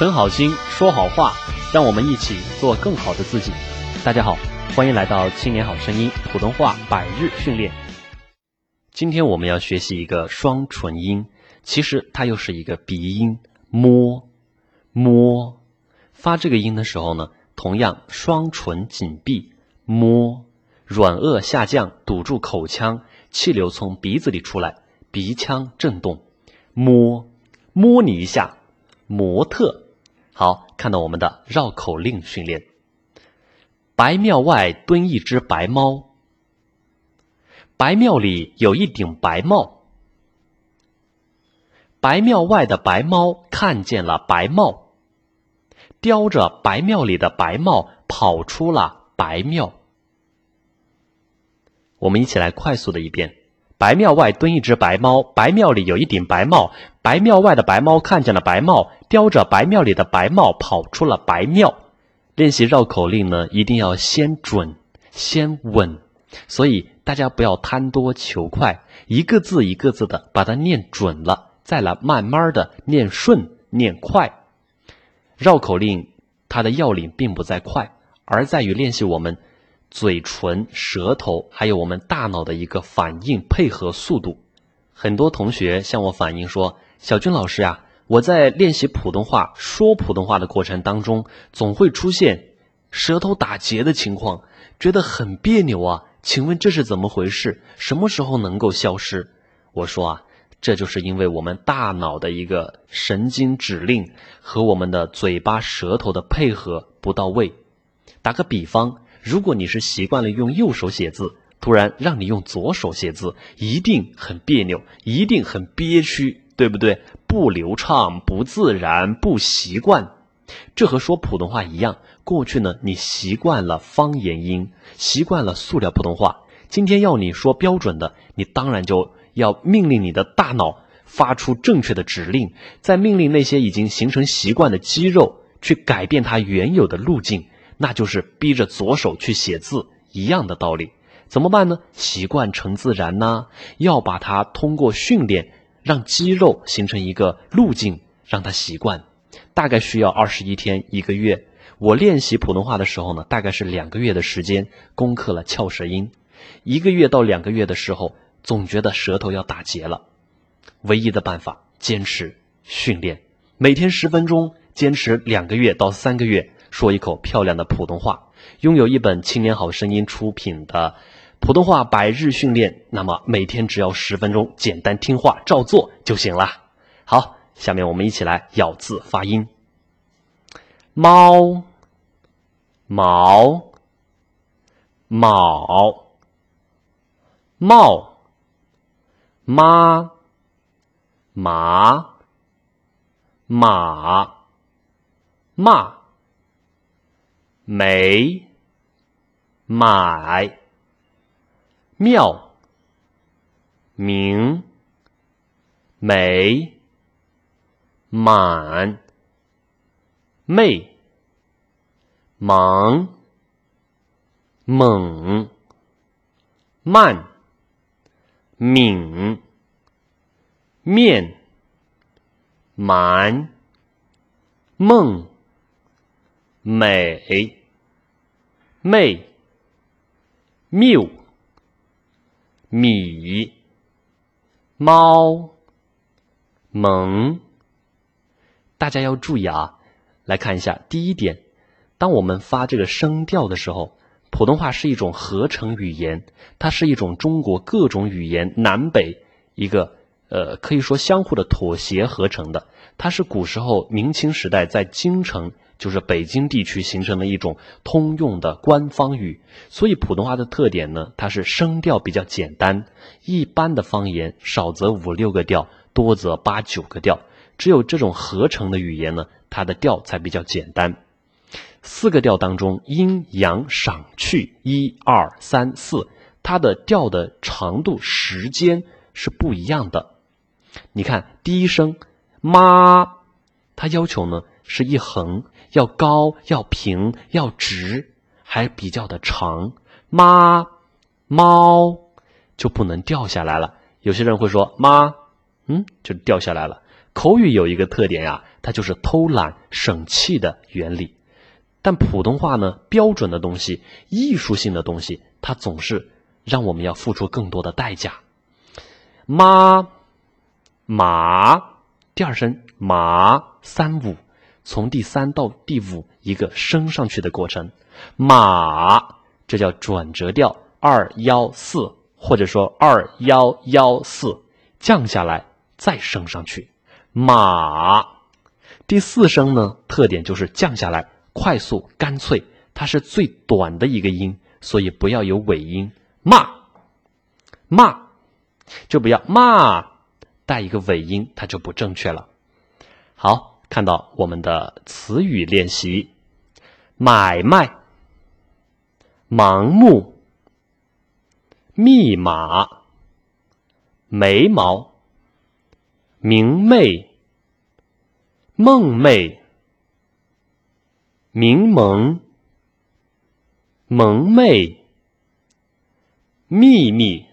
存好心，说好话，让我们一起做更好的自己。大家好，欢迎来到《青年好声音》普通话百日训练。今天我们要学习一个双唇音，其实它又是一个鼻音，摸摸。发这个音的时候呢，同样双唇紧闭，摸，软腭下降，堵住口腔，气流从鼻子里出来，鼻腔震动，摸，摸你一下。模特，好，看到我们的绕口令训练。白庙外蹲一只白猫，白庙里有一顶白帽，白庙外的白猫看见了白帽，叼着白庙里的白帽跑出了白庙。我们一起来快速的一遍。白庙外蹲一只白猫，白庙里有一顶白帽。白庙外的白猫看见了白帽，叼着白庙里的白帽跑出了白庙。练习绕口令呢，一定要先准，先稳。所以大家不要贪多求快，一个字一个字的把它念准了，再来慢慢的念顺、念快。绕口令它的要领并不在快，而在于练习我们。嘴唇、舌头，还有我们大脑的一个反应配合速度。很多同学向我反映说：“小军老师呀，我在练习普通话说普通话的过程当中，总会出现舌头打结的情况，觉得很别扭啊。请问这是怎么回事？什么时候能够消失？”我说啊，这就是因为我们大脑的一个神经指令和我们的嘴巴、舌头的配合不到位。打个比方。如果你是习惯了用右手写字，突然让你用左手写字，一定很别扭，一定很憋屈，对不对？不流畅、不自然、不习惯。这和说普通话一样，过去呢你习惯了方言音，习惯了塑料普通话，今天要你说标准的，你当然就要命令你的大脑发出正确的指令，再命令那些已经形成习惯的肌肉去改变它原有的路径。那就是逼着左手去写字一样的道理，怎么办呢？习惯成自然呢，要把它通过训练，让肌肉形成一个路径，让它习惯。大概需要二十一天一个月。我练习普通话的时候呢，大概是两个月的时间，攻克了翘舌音。一个月到两个月的时候，总觉得舌头要打结了。唯一的办法，坚持训练，每天十分钟，坚持两个月到三个月。说一口漂亮的普通话，拥有一本青年好声音出品的普通话百日训练，那么每天只要十分钟，简单听话照做就行了。好，下面我们一起来咬字发音：猫、毛、卯、帽、妈、马、马、骂。没买妙明美满妹忙猛慢敏面蛮梦美。妹，谬，米，猫，萌。大家要注意啊！来看一下，第一点，当我们发这个声调的时候，普通话是一种合成语言，它是一种中国各种语言南北一个呃，可以说相互的妥协合成的。它是古时候明清时代在京城。就是北京地区形成的一种通用的官方语，所以普通话的特点呢，它是声调比较简单。一般的方言少则五六个调，多则八九个调。只有这种合成的语言呢，它的调才比较简单。四个调当中，阴阳赏去一二三四，它的调的长度时间是不一样的。你看第一声妈，它要求呢是一横。要高，要平，要直，还比较的长。妈，猫就不能掉下来了。有些人会说妈，嗯，就掉下来了。口语有一个特点呀，它就是偷懒省气的原理。但普通话呢，标准的东西、艺术性的东西，它总是让我们要付出更多的代价。妈，马，第二声马三五，从第三到第五一个升上去的过程。马，这叫转折调，二幺四，或者说二幺幺四，降下来再升上去。马，第四声呢，特点就是降下来。快速干脆，它是最短的一个音，所以不要有尾音。骂，骂，就不要骂，带一个尾音，它就不正确了。好，看到我们的词语练习：买卖、盲目、密码、眉毛、明媚、梦寐。明蒙、蒙昧、秘密、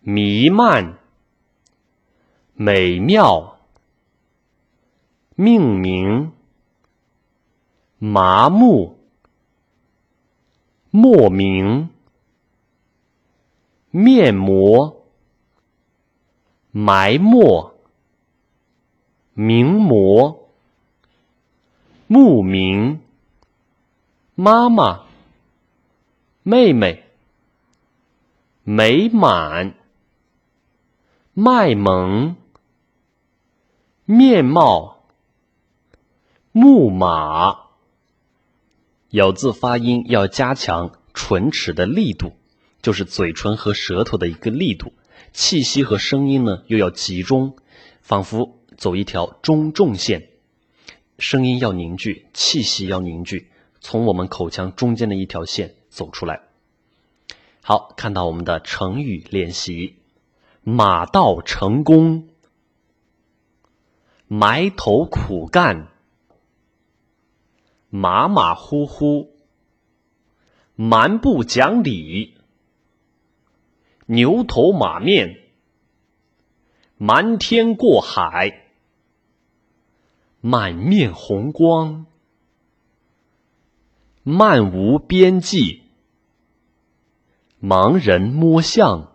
弥漫、美妙、命名、麻木、莫名、面膜、埋没、名模。牧民、妈妈、妹妹、美满、卖萌、面貌、木马。咬字发音要加强唇齿的力度，就是嘴唇和舌头的一个力度。气息和声音呢，又要集中，仿佛走一条中重线。声音要凝聚，气息要凝聚，从我们口腔中间的一条线走出来。好，看到我们的成语练习：马到成功，埋头苦干，马马虎虎，蛮不讲理，牛头马面，瞒天过海。满面红光，漫无边际，盲人摸象，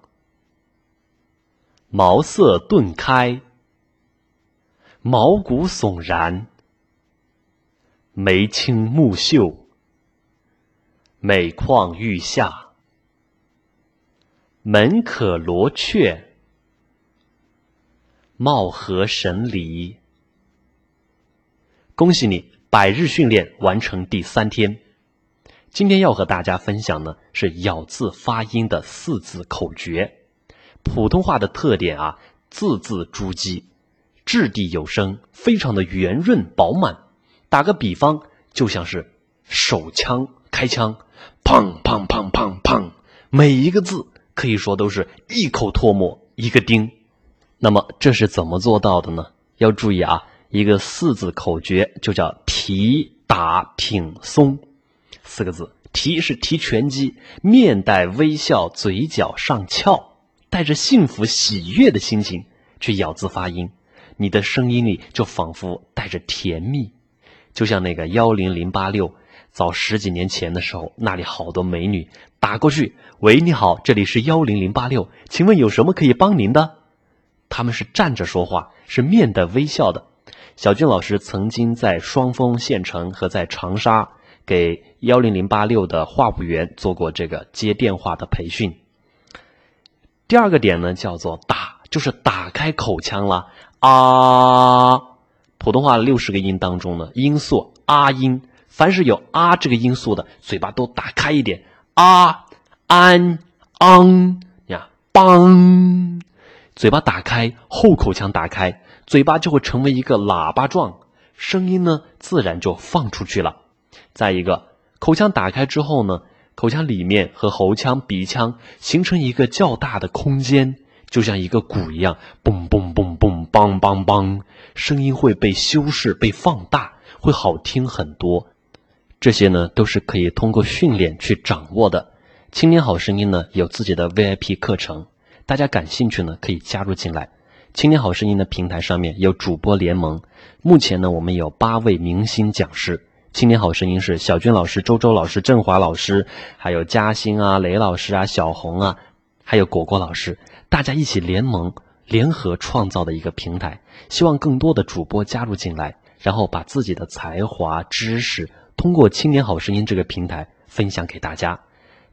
茅塞顿开，毛骨悚然，眉清目秀，每况愈下，门可罗雀，貌合神离。恭喜你，百日训练完成第三天。今天要和大家分享呢是咬字发音的四字口诀。普通话的特点啊，字字珠玑，掷地有声，非常的圆润饱满。打个比方，就像是手枪开枪，砰砰砰砰砰，每一个字可以说都是一口唾沫一个钉。那么这是怎么做到的呢？要注意啊。一个四字口诀就叫提打挺松，四个字。提是提拳击，面带微笑，嘴角上翘，带着幸福喜悦的心情去咬字发音，你的声音里就仿佛带着甜蜜，就像那个幺零零八六，早十几年前的时候，那里好多美女打过去，喂，你好，这里是幺零零八六，请问有什么可以帮您的？他们是站着说话，是面带微笑的。小俊老师曾经在双峰县城和在长沙给幺零零八六的话务员做过这个接电话的培训。第二个点呢，叫做打，就是打开口腔了啊。普通话六十个音当中呢，音素啊音，凡是有啊这个音素的，嘴巴都打开一点啊安昂呀梆，嘴巴打开，后口腔打开。嘴巴就会成为一个喇叭状，声音呢自然就放出去了。再一个，口腔打开之后呢，口腔里面和喉腔、鼻腔形成一个较大的空间，就像一个鼓一样，嘣嘣嘣嘣，梆梆梆，声音会被修饰、被放大，会好听很多。这些呢都是可以通过训练去掌握的。青年好声音呢有自己的 VIP 课程，大家感兴趣呢可以加入进来。青年好声音的平台上面有主播联盟，目前呢，我们有八位明星讲师。青年好声音是小军老师、周周老师、振华老师，还有嘉欣啊、雷老师啊、小红啊，还有果果老师，大家一起联盟、联合创造的一个平台。希望更多的主播加入进来，然后把自己的才华、知识通过青年好声音这个平台分享给大家。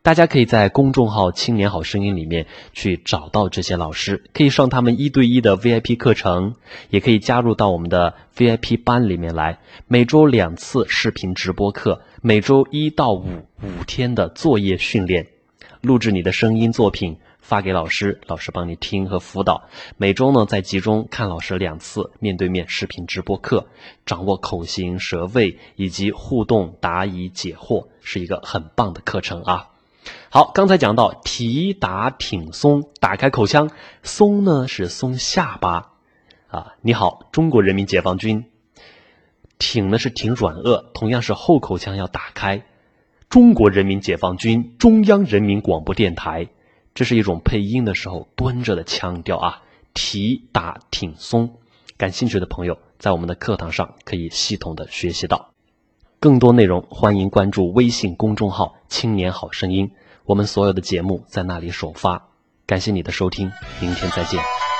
大家可以在公众号“青年好声音”里面去找到这些老师，可以上他们一对一的 VIP 课程，也可以加入到我们的 VIP 班里面来。每周两次视频直播课，每周一到五五天的作业训练，录制你的声音作品发给老师，老师帮你听和辅导。每周呢再集中看老师两次面对面视频直播课，掌握口型、舌位以及互动答疑解惑，是一个很棒的课程啊。好，刚才讲到提打挺松，打开口腔，松呢是松下巴，啊，你好，中国人民解放军。挺呢是挺软腭，同样是后口腔要打开。中国人民解放军中央人民广播电台，这是一种配音的时候蹲着的腔调啊。提打挺松，感兴趣的朋友在我们的课堂上可以系统的学习到。更多内容，欢迎关注微信公众号“青年好声音”，我们所有的节目在那里首发。感谢你的收听，明天再见。